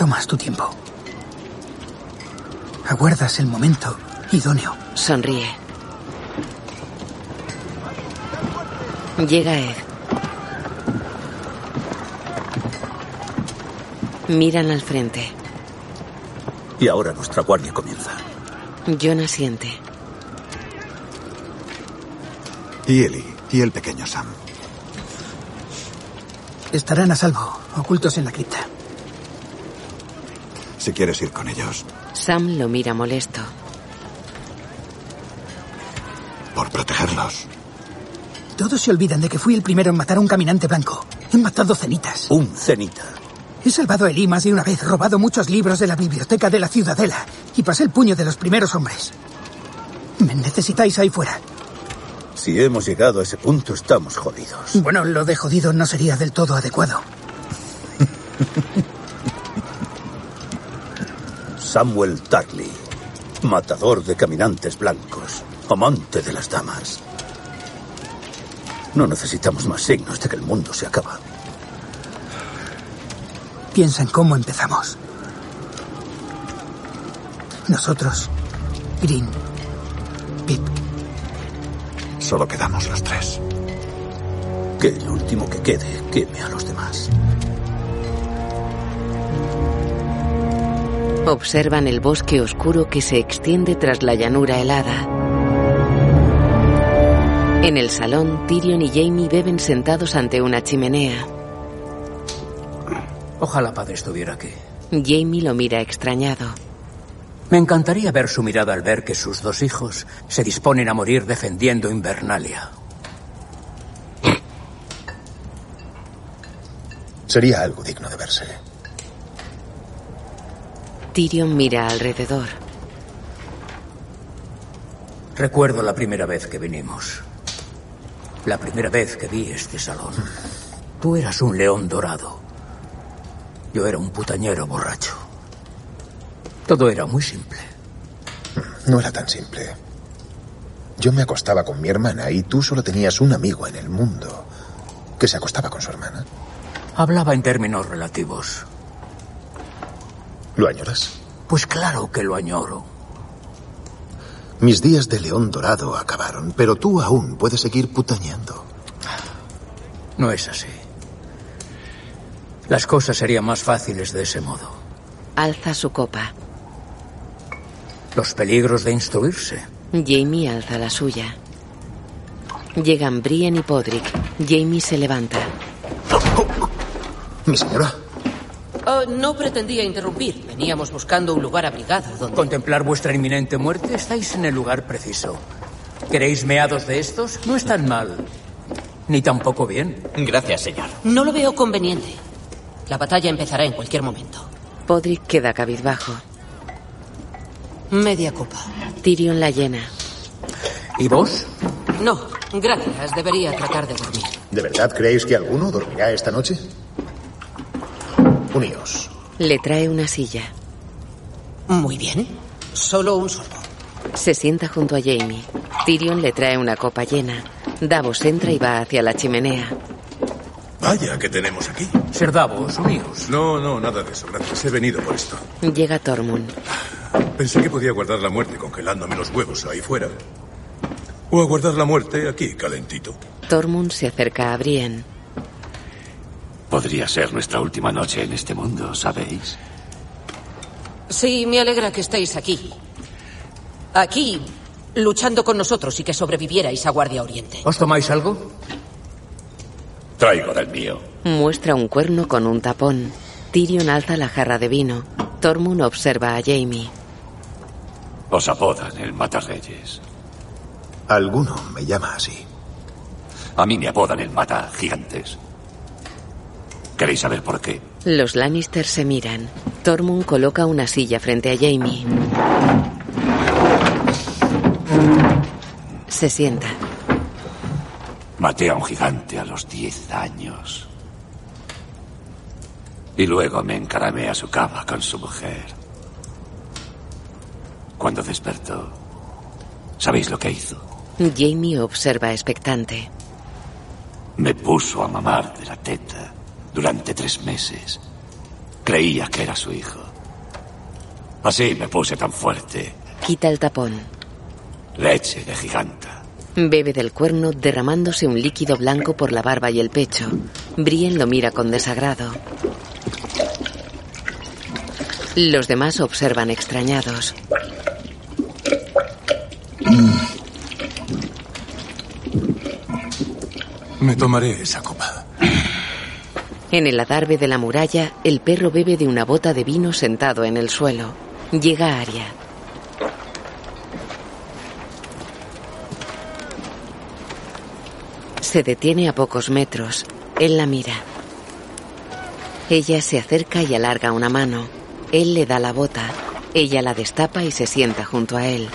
Speaker 14: Tomas tu tiempo. Aguardas el momento idóneo.
Speaker 1: Sonríe. Llega Ed. Miran al frente.
Speaker 20: Y ahora nuestra guardia comienza.
Speaker 1: John asiente.
Speaker 12: Y Eli, y el pequeño Sam.
Speaker 14: Estarán a salvo, ocultos en la cripta.
Speaker 12: Si quieres ir con ellos,
Speaker 1: Sam lo mira molesto.
Speaker 12: por protegerlos.
Speaker 14: Todos se olvidan de que fui el primero en matar a un caminante blanco. He matado cenitas.
Speaker 20: Un cenita.
Speaker 14: He salvado a Eli más de una vez, robado muchos libros de la biblioteca de la ciudadela y pasé el puño de los primeros hombres. Me necesitáis ahí fuera.
Speaker 20: Si hemos llegado a ese punto, estamos jodidos.
Speaker 14: Bueno, lo de jodido no sería del todo adecuado. <laughs>
Speaker 20: Samuel Tarly, matador de caminantes blancos, amante de las damas. No necesitamos más signos de que el mundo se acaba.
Speaker 14: Piensa en cómo empezamos. Nosotros, Green, Pip,
Speaker 12: Solo quedamos los tres.
Speaker 20: Que el último que quede queme a los demás.
Speaker 1: Observan el bosque oscuro que se extiende tras la llanura helada. En el salón, Tyrion y Jamie beben sentados ante una chimenea.
Speaker 5: Ojalá padre estuviera aquí.
Speaker 1: Jamie lo mira extrañado.
Speaker 5: Me encantaría ver su mirada al ver que sus dos hijos se disponen a morir defendiendo Invernalia.
Speaker 4: Sería algo digno de verse.
Speaker 1: Tyrion mira alrededor.
Speaker 5: Recuerdo la primera vez que vinimos. La primera vez que vi este salón. Tú eras un león dorado. Yo era un putañero borracho. Todo era muy simple.
Speaker 4: No era tan simple. Yo me acostaba con mi hermana y tú solo tenías un amigo en el mundo que se acostaba con su hermana.
Speaker 5: Hablaba en términos relativos.
Speaker 4: ¿Lo añoras?
Speaker 5: Pues claro que lo añoro.
Speaker 4: Mis días de león dorado acabaron, pero tú aún puedes seguir putañando.
Speaker 5: No es así. Las cosas serían más fáciles de ese modo.
Speaker 1: Alza su copa.
Speaker 5: Los peligros de instruirse.
Speaker 1: Jamie alza la suya. Llegan Brian y Podrick. Jamie se levanta.
Speaker 4: Mi señora.
Speaker 8: Oh, no pretendía interrumpir. Veníamos buscando un lugar abrigado donde...
Speaker 5: ¿Contemplar vuestra inminente muerte? Estáis en el lugar preciso. ¿Queréis meados de estos? No están mal. Ni tampoco bien.
Speaker 10: Gracias, señor.
Speaker 8: No lo veo conveniente. La batalla empezará en cualquier momento.
Speaker 1: Podrick queda cabizbajo.
Speaker 8: Media copa.
Speaker 1: Tyrion la llena.
Speaker 5: ¿Y vos?
Speaker 8: No, gracias. Debería tratar de dormir.
Speaker 4: ¿De verdad creéis que alguno dormirá esta noche? Uníos.
Speaker 1: Le trae una silla.
Speaker 8: Muy bien. Solo un sorbo.
Speaker 1: Se sienta junto a Jamie. Tyrion le trae una copa llena. Davos entra y va hacia la chimenea.
Speaker 17: Vaya, ¿qué tenemos aquí?
Speaker 5: Ser Davos, uníos.
Speaker 17: No, no, nada de eso, gracias. He venido por esto.
Speaker 1: Llega Tormund.
Speaker 17: Pensé que podía guardar la muerte congelándome los huevos ahí fuera. O aguardar la muerte aquí, calentito.
Speaker 1: Tormund se acerca a Brienne.
Speaker 9: Podría ser nuestra última noche en este mundo, ¿sabéis?
Speaker 8: Sí, me alegra que estéis aquí. Aquí, luchando con nosotros y que sobrevivierais a Guardia Oriente.
Speaker 5: ¿Os tomáis algo?
Speaker 9: Traigo del mío.
Speaker 1: Muestra un cuerno con un tapón. Tyrion alza la jarra de vino. Tormund observa a Jamie.
Speaker 9: Os apodan el Matarreyes.
Speaker 4: Alguno me llama así.
Speaker 9: A mí me apodan el Mata Gigantes. ¿Queréis saber por qué?
Speaker 1: Los Lannister se miran. Tormund coloca una silla frente a Jamie. Se sienta.
Speaker 9: Maté a un gigante a los 10 años. Y luego me encaramé a su cama con su mujer. Cuando despertó, ¿sabéis lo que hizo?
Speaker 1: Jamie observa expectante.
Speaker 9: Me puso a mamar de la teta durante tres meses. Creía que era su hijo. Así me puse tan fuerte.
Speaker 1: Quita el tapón.
Speaker 9: Leche de giganta.
Speaker 1: Bebe del cuerno derramándose un líquido blanco por la barba y el pecho. Brienne lo mira con desagrado. Los demás observan extrañados.
Speaker 17: Me tomaré esa copa.
Speaker 1: En el adarve de la muralla, el perro bebe de una bota de vino sentado en el suelo. Llega Aria. Se detiene a pocos metros. Él la mira. Ella se acerca y alarga una mano. Él le da la bota. Ella la destapa y se sienta junto a él.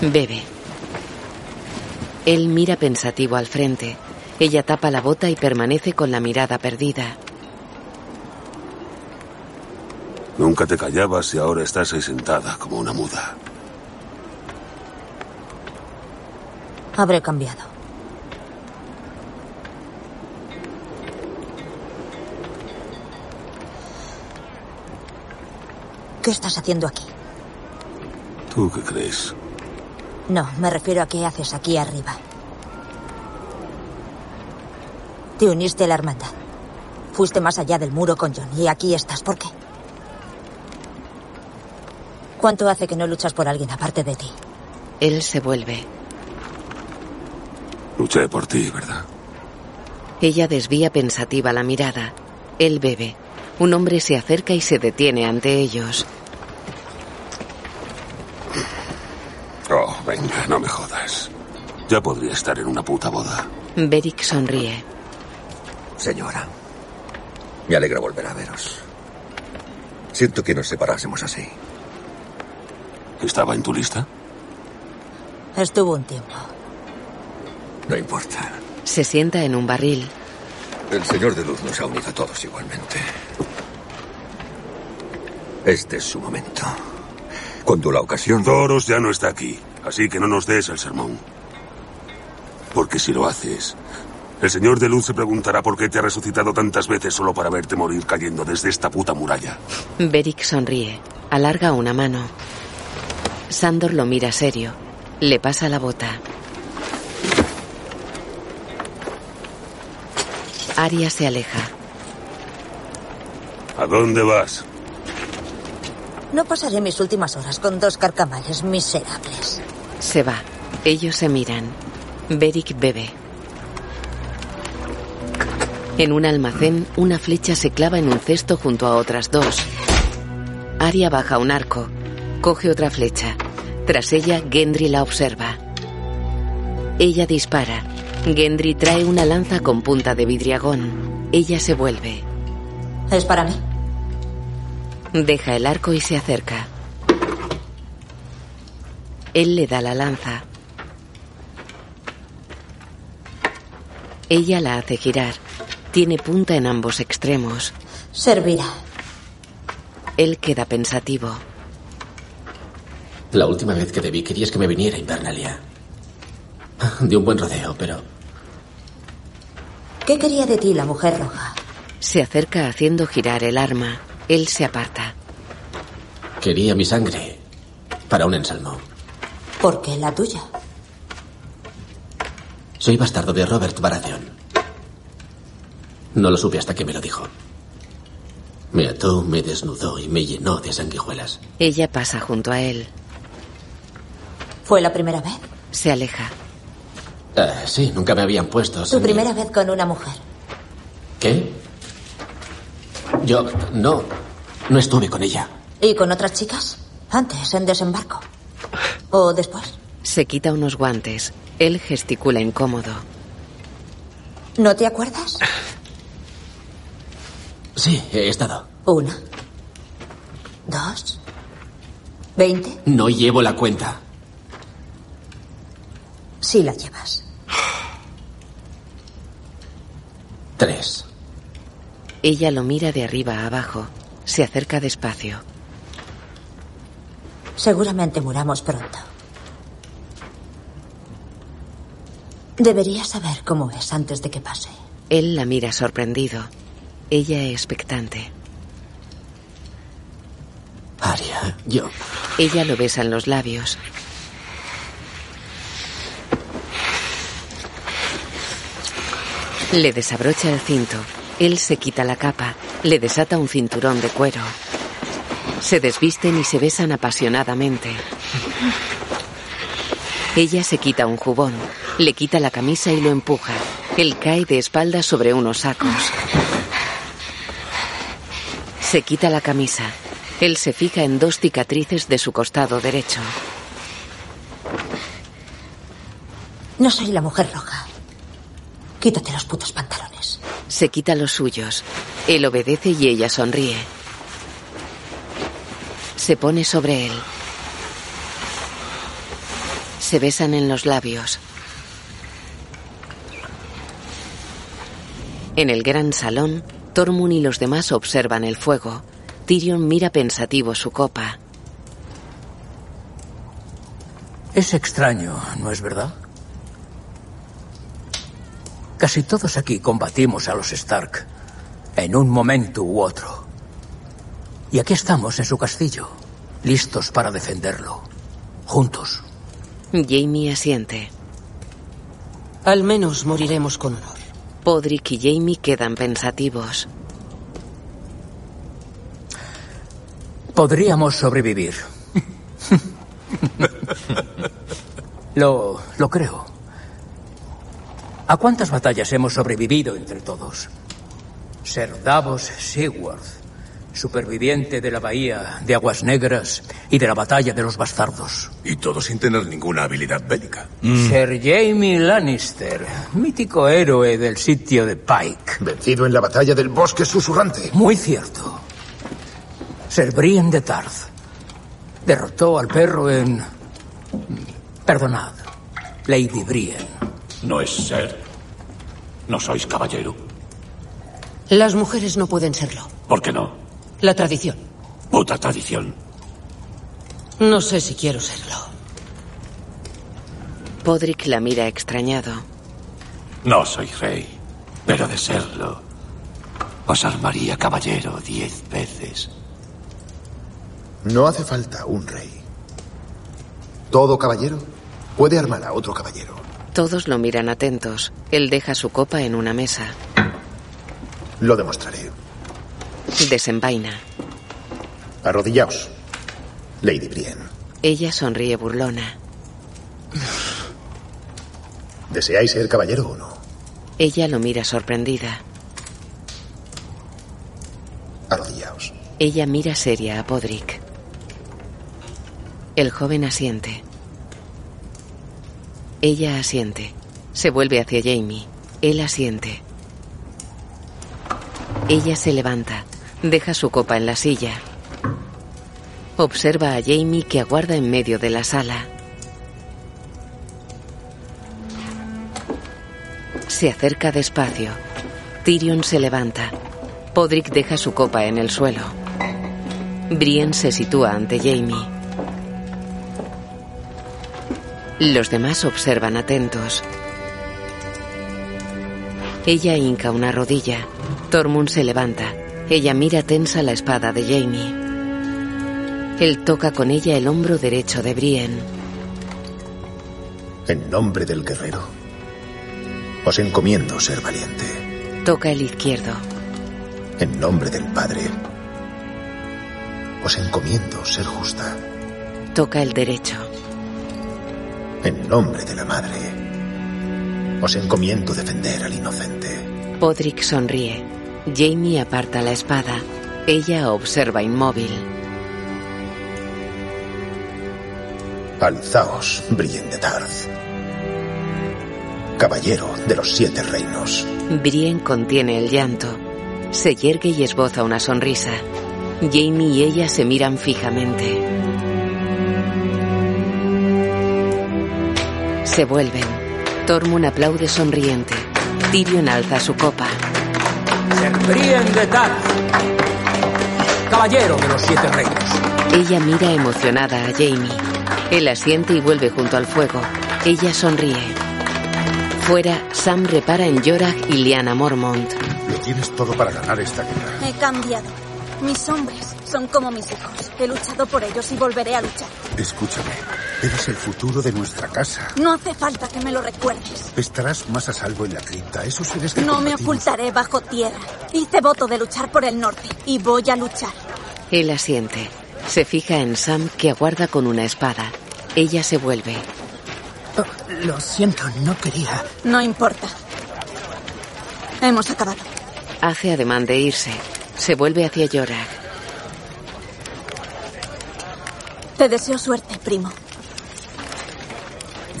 Speaker 1: Bebe. Él mira pensativo al frente. Ella tapa la bota y permanece con la mirada perdida.
Speaker 22: Nunca te callabas y ahora estás ahí sentada como una muda.
Speaker 11: Habré cambiado. ¿Qué estás haciendo aquí?
Speaker 22: ¿Tú qué crees?
Speaker 11: No, me refiero a qué haces aquí arriba. Te uniste a la hermandad. Fuiste más allá del muro con John y aquí estás. ¿Por qué? ¿Cuánto hace que no luchas por alguien aparte de ti?
Speaker 1: Él se vuelve.
Speaker 22: Luché por ti, ¿verdad?
Speaker 1: Ella desvía pensativa la mirada. Él bebe. Un hombre se acerca y se detiene ante ellos.
Speaker 22: Oh, venga, no me jodas. Ya podría estar en una puta boda.
Speaker 1: Beric sonríe.
Speaker 23: Señora, me alegra volver a veros. Siento que nos separásemos así.
Speaker 22: ¿Estaba en tu lista?
Speaker 11: Estuvo un tiempo.
Speaker 23: No importa.
Speaker 1: Se sienta en un barril.
Speaker 23: El Señor de Luz nos ha unido a todos igualmente. Este es su momento. Cuando la ocasión...
Speaker 22: Doros ya no está aquí, así que no nos des el sermón. Porque si lo haces, el Señor de Luz se preguntará por qué te ha resucitado tantas veces solo para verte morir cayendo desde esta puta muralla.
Speaker 1: Beric sonríe. Alarga una mano. Sandor lo mira serio. Le pasa la bota. Aria se aleja.
Speaker 22: ¿A dónde vas?
Speaker 11: No pasaré mis últimas horas con dos carcamales miserables.
Speaker 1: Se va. Ellos se miran. Beric bebe. En un almacén, una flecha se clava en un cesto junto a otras dos. Aria baja un arco. Coge otra flecha. Tras ella, Gendry la observa. Ella dispara. Gendry trae una lanza con punta de vidriagón. Ella se vuelve.
Speaker 11: Es para mí.
Speaker 1: Deja el arco y se acerca. Él le da la lanza. Ella la hace girar. Tiene punta en ambos extremos.
Speaker 11: Servirá.
Speaker 1: Él queda pensativo.
Speaker 10: La última vez que te vi querías que me viniera a Invernalia. De un buen rodeo, pero...
Speaker 11: ¿Qué quería de ti la mujer roja?
Speaker 1: Se acerca haciendo girar el arma. Él se aparta.
Speaker 10: Quería mi sangre para un ensalmo.
Speaker 11: ¿Por qué la tuya?
Speaker 10: Soy bastardo de Robert Baratheon. No lo supe hasta que me lo dijo. Me ató, me desnudó y me llenó de sanguijuelas.
Speaker 1: Ella pasa junto a él.
Speaker 11: ¿Fue la primera vez?
Speaker 1: Se aleja.
Speaker 10: Ah, sí, nunca me habían puesto.
Speaker 11: Tu primera vez con una mujer.
Speaker 10: ¿Qué? Yo no. No estuve con ella.
Speaker 11: ¿Y con otras chicas? Antes, en desembarco. ¿O después?
Speaker 1: Se quita unos guantes. Él gesticula incómodo.
Speaker 11: ¿No te acuerdas?
Speaker 10: Sí, he estado.
Speaker 11: Una. Dos. Veinte.
Speaker 10: No llevo la cuenta.
Speaker 11: Sí la llevas.
Speaker 10: Tres.
Speaker 1: Ella lo mira de arriba a abajo. Se acerca despacio.
Speaker 11: Seguramente muramos pronto. Debería saber cómo es antes de que pase.
Speaker 1: Él la mira sorprendido. Ella expectante.
Speaker 10: Aria, yo.
Speaker 1: Ella lo besa en los labios. Le desabrocha el cinto. Él se quita la capa. Le desata un cinturón de cuero. Se desvisten y se besan apasionadamente. Ella se quita un jubón. Le quita la camisa y lo empuja. Él cae de espaldas sobre unos sacos. Se quita la camisa. Él se fija en dos cicatrices de su costado derecho.
Speaker 11: No soy la mujer roja. Quítate los putos pantalones.
Speaker 1: Se quita los suyos. Él obedece y ella sonríe. Se pone sobre él. Se besan en los labios. En el gran salón, Tormund y los demás observan el fuego. Tyrion mira pensativo su copa.
Speaker 5: Es extraño, ¿no es verdad? Casi todos aquí combatimos a los Stark en un momento u otro. Y aquí estamos en su castillo, listos para defenderlo, juntos.
Speaker 1: Jamie asiente.
Speaker 8: Al menos moriremos con honor.
Speaker 1: Podrick y Jamie quedan pensativos.
Speaker 5: Podríamos sobrevivir. <laughs> lo, lo creo. ¿A cuántas batallas hemos sobrevivido entre todos? Ser Davos Seaworth, superviviente de la bahía de Aguas Negras y de la batalla de los bastardos.
Speaker 17: Y todo sin tener ninguna habilidad bélica.
Speaker 5: Ser Jamie Lannister, mítico héroe del sitio de Pike.
Speaker 4: Vencido en la batalla del bosque susurrante.
Speaker 5: Muy cierto. Ser Brienne de Tarth. Derrotó al perro en... Perdonad, Lady Brienne.
Speaker 9: No es ser. No sois caballero.
Speaker 8: Las mujeres no pueden serlo.
Speaker 9: ¿Por qué no?
Speaker 8: La tradición.
Speaker 9: Puta tradición.
Speaker 8: No sé si quiero serlo.
Speaker 1: Podrick la mira extrañado.
Speaker 9: No soy rey, pero de serlo, os armaría caballero diez veces.
Speaker 4: No hace falta un rey. Todo caballero puede armar a otro caballero.
Speaker 1: Todos lo miran atentos. Él deja su copa en una mesa.
Speaker 4: Lo demostraré.
Speaker 1: Desenvaina.
Speaker 4: Arrodillaos. Lady Brienne.
Speaker 1: Ella sonríe burlona.
Speaker 4: ¿Deseáis ser caballero o no?
Speaker 1: Ella lo mira sorprendida.
Speaker 4: Arrodillaos.
Speaker 1: Ella mira seria a Podrick. El joven asiente. Ella asiente. Se vuelve hacia Jamie. Él asiente. Ella se levanta. Deja su copa en la silla. Observa a Jamie que aguarda en medio de la sala. Se acerca despacio. Tyrion se levanta. Podrick deja su copa en el suelo. Brienne se sitúa ante Jamie. Los demás observan atentos. Ella hinca una rodilla. Tormund se levanta. Ella mira tensa la espada de Jamie. Él toca con ella el hombro derecho de Brienne.
Speaker 4: En nombre del guerrero, os encomiendo ser valiente.
Speaker 1: Toca el izquierdo.
Speaker 4: En nombre del Padre, Os encomiendo ser justa.
Speaker 1: Toca el derecho.
Speaker 4: En nombre de la madre, os encomiendo defender al inocente.
Speaker 1: Podrick sonríe. Jamie aparta la espada. Ella observa inmóvil.
Speaker 4: Alzaos, Brienne de Tarth. Caballero de los siete reinos.
Speaker 1: Brienne contiene el llanto. Se yergue y esboza una sonrisa. Jamie y ella se miran fijamente. Se vuelven. Tormund aplaude sonriente. Tyrion alza su copa.
Speaker 5: Ser Brienne de Tarth, caballero de los siete reinos.
Speaker 1: Ella mira emocionada a Jamie. Él asiente y vuelve junto al fuego. Ella sonríe. Fuera, Sam repara en Jorah y Lyanna Mormont.
Speaker 12: Lo tienes todo para ganar esta guerra.
Speaker 24: He cambiado. Mis hombres son como mis hijos. He luchado por ellos y volveré a luchar.
Speaker 12: Escúchame, eres el futuro de nuestra casa.
Speaker 24: No hace falta que me lo recuerdes.
Speaker 12: Estarás más a salvo en la cripta. Esos seres que
Speaker 24: No me ocultaré bajo tierra. Hice voto de luchar por el norte y voy a luchar.
Speaker 1: Él asiente. Se fija en Sam que aguarda con una espada. Ella se vuelve.
Speaker 14: Oh, lo siento, no quería.
Speaker 24: No importa. Hemos acabado.
Speaker 1: Hace ademán de irse. Se vuelve hacia Jorah.
Speaker 24: Te deseo suerte, primo.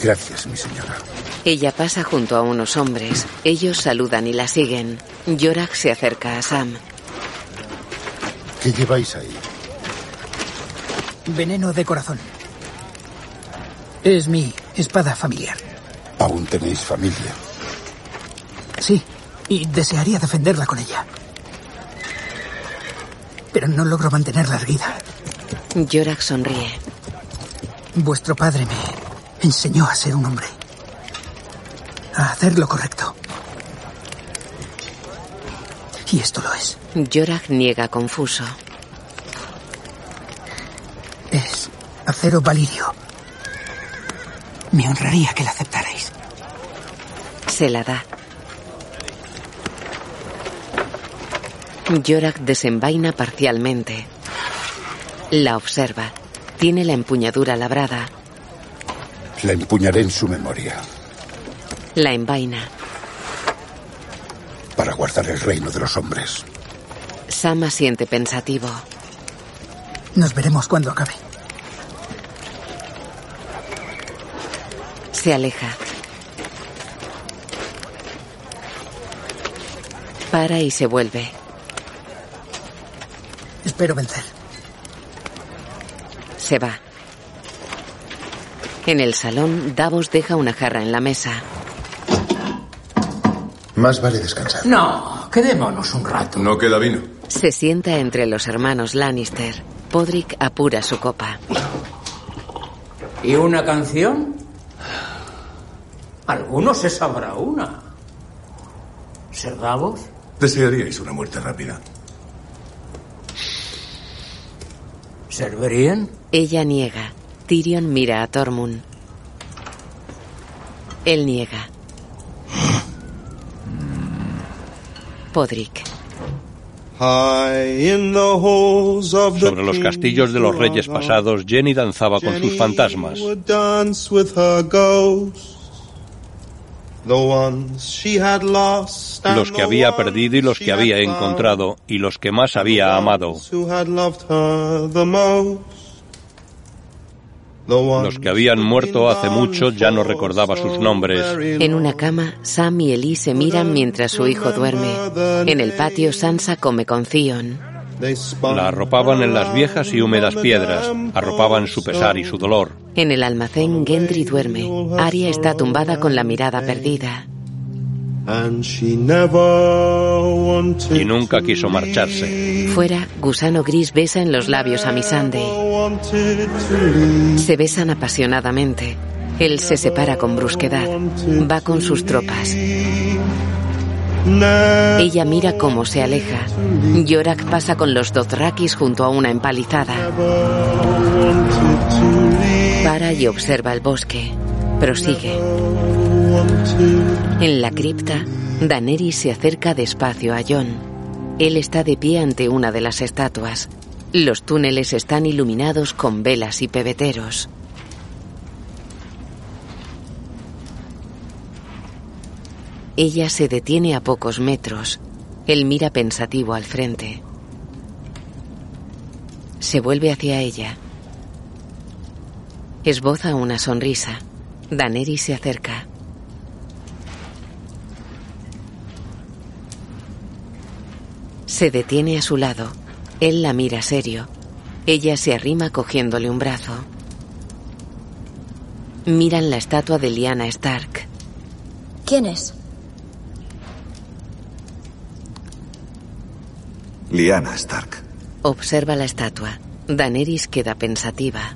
Speaker 12: Gracias, mi señora.
Speaker 1: Ella pasa junto a unos hombres. Ellos saludan y la siguen. Jorah se acerca a Sam.
Speaker 12: ¿Qué lleváis ahí?
Speaker 14: Veneno de corazón. Es mi espada familiar.
Speaker 12: ¿Aún tenéis familia?
Speaker 14: Sí, y desearía defenderla con ella. Pero no logro mantenerla erguida.
Speaker 1: Jorah sonríe.
Speaker 14: Vuestro padre me enseñó a ser un hombre. A hacer lo correcto. Y esto lo es.
Speaker 1: Jorah niega confuso.
Speaker 14: Es acero valirio. Me honraría que la aceptarais.
Speaker 1: Se la da. Jorah desenvaina parcialmente. La observa. Tiene la empuñadura labrada.
Speaker 12: La empuñaré en su memoria
Speaker 1: La envaina.
Speaker 12: para guardar el reino de los hombres.
Speaker 1: Sam asiente pensativo.
Speaker 14: Nos veremos cuando acabe.
Speaker 1: Se aleja. Para y se vuelve.
Speaker 14: Espero vencer.
Speaker 1: Se va. En el salón, Davos deja una jarra en la mesa.
Speaker 12: Más vale descansar.
Speaker 5: No, quedémonos un rato.
Speaker 17: No queda vino.
Speaker 1: Se sienta entre los hermanos Lannister. Podrick apura su copa.
Speaker 5: ¿Y una canción? Alguno se sabrá una. ¿Ser Davos?
Speaker 17: Desearíais una muerte rápida.
Speaker 5: ¿Ser?
Speaker 1: Ella niega. Tyrion mira a Tormund. Él niega. Podrick.
Speaker 25: Sobre los castillos de los reyes pasados, Jenny danzaba con sus fantasmas. Los que había perdido y los que había encontrado, y los que más había amado. Los que habían muerto hace mucho ya no recordaba sus nombres.
Speaker 1: En una cama, Sam y Ellie se miran mientras su hijo duerme. En el patio, Sansa come con Theon.
Speaker 25: La arropaban en las viejas y húmedas piedras, arropaban su pesar y su dolor.
Speaker 1: En el almacén, Gendry duerme. Arya está tumbada con la mirada perdida.
Speaker 25: Y nunca quiso marcharse.
Speaker 1: Fuera, Gusano Gris besa en los labios a Missandei. Se besan apasionadamente. Él se separa con brusquedad. Va con sus tropas. Ella mira cómo se aleja. Yorak pasa con los Dothrakis junto a una empalizada. Para y observa el bosque. Prosigue. En la cripta, Daenerys se acerca despacio a Jon. Él está de pie ante una de las estatuas. Los túneles están iluminados con velas y pebeteros. Ella se detiene a pocos metros. Él mira pensativo al frente. Se vuelve hacia ella. Esboza una sonrisa. Daneri se acerca. Se detiene a su lado. Él la mira serio. Ella se arrima cogiéndole un brazo. Miran la estatua de Liana Stark.
Speaker 3: ¿Quién es?
Speaker 26: Liana Stark.
Speaker 1: Observa la estatua. Daenerys queda pensativa.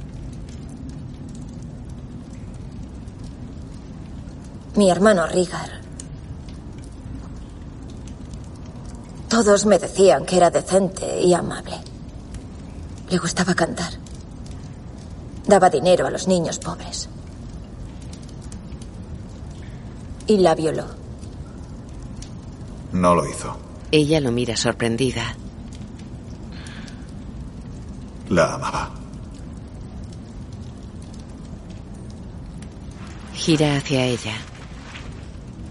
Speaker 3: Mi hermano Rigar. Todos me decían que era decente y amable. Le gustaba cantar. Daba dinero a los niños pobres. Y la violó.
Speaker 26: No lo hizo.
Speaker 1: Ella lo mira sorprendida.
Speaker 26: La amaba.
Speaker 1: Gira hacia ella.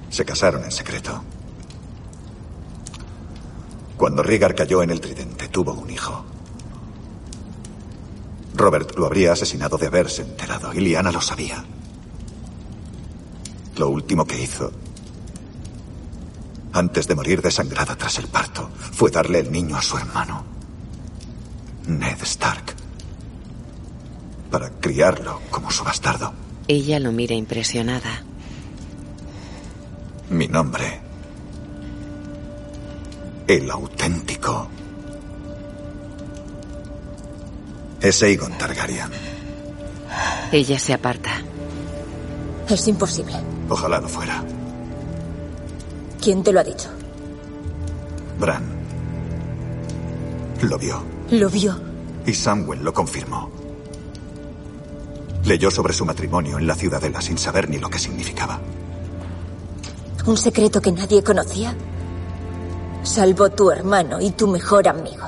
Speaker 26: Se casaron en secreto. Cuando Rigar cayó en el tridente, tuvo un hijo. Robert lo habría asesinado de haberse enterado y Liana lo sabía. Lo último que hizo, antes de morir desangrada tras el parto, fue darle el niño a su hermano, Ned Stark, para criarlo como su bastardo.
Speaker 1: Ella lo mira impresionada.
Speaker 26: Mi nombre. El auténtico. Es Aegon Targaryen.
Speaker 1: Ella se aparta.
Speaker 3: Es imposible.
Speaker 26: Ojalá no fuera.
Speaker 3: ¿Quién te lo ha dicho?
Speaker 26: Bran. Lo vio.
Speaker 3: Lo vio.
Speaker 26: Y Samwell lo confirmó. Leyó sobre su matrimonio en la ciudadela sin saber ni lo que significaba.
Speaker 3: ¿Un secreto que nadie conocía? Salvo tu hermano y tu mejor amigo.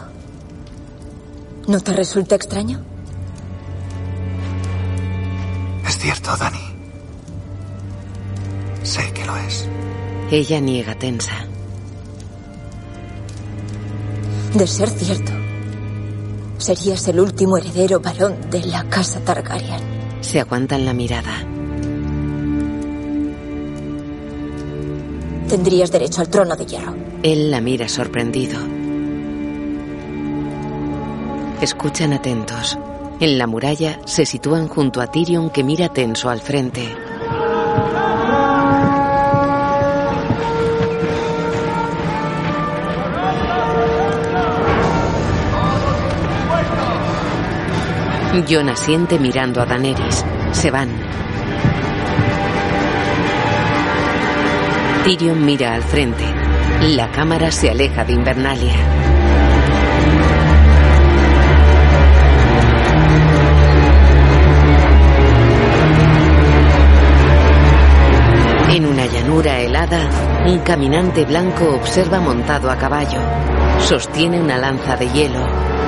Speaker 3: ¿No te resulta extraño?
Speaker 26: Es cierto, Dani. Sé que lo es.
Speaker 1: Ella niega tensa.
Speaker 3: De ser cierto, serías el último heredero varón de la casa Targaryen.
Speaker 1: Se aguantan la mirada.
Speaker 3: Tendrías derecho al trono de hierro.
Speaker 1: Él la mira sorprendido. Escuchan atentos. En la muralla se sitúan junto a Tyrion que mira tenso al frente. Jon asiente mirando a Daenerys. Se van. Tyrion mira al frente. La cámara se aleja de Invernalia. En una llanura helada, un caminante blanco observa montado a caballo. Sostiene una lanza de hielo.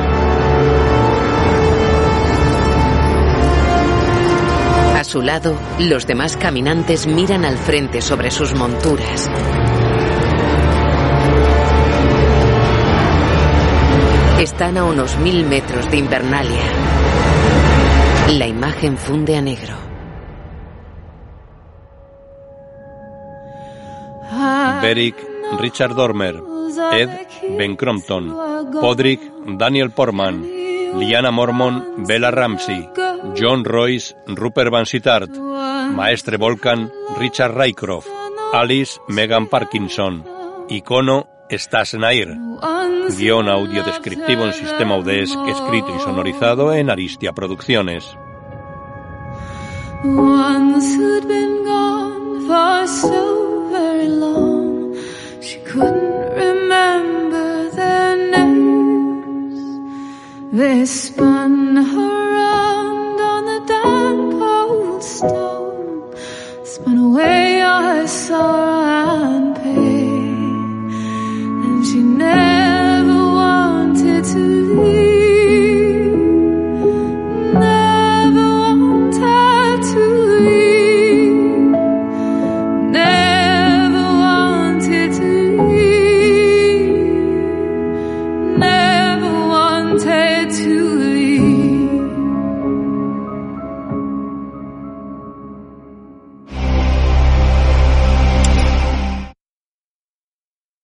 Speaker 1: Su lado, los demás caminantes miran al frente sobre sus monturas. Están a unos mil metros de Invernalia. La imagen funde a negro.
Speaker 2: Beric, Richard Dormer, Ed, Ben Crompton, Podrick, Daniel Portman, Liana Mormon, Bella Ramsey, John Royce, Rupert Van Sittart, Maestre Volcan, Richard Rycroft, Alice, Megan Parkinson, Icono, Stas Nair. Guión audio descriptivo en sistema UDESC, escrito y sonorizado en Aristia Producciones.
Speaker 27: stone, spun away all her sorrow and pain, and she never wanted to leave.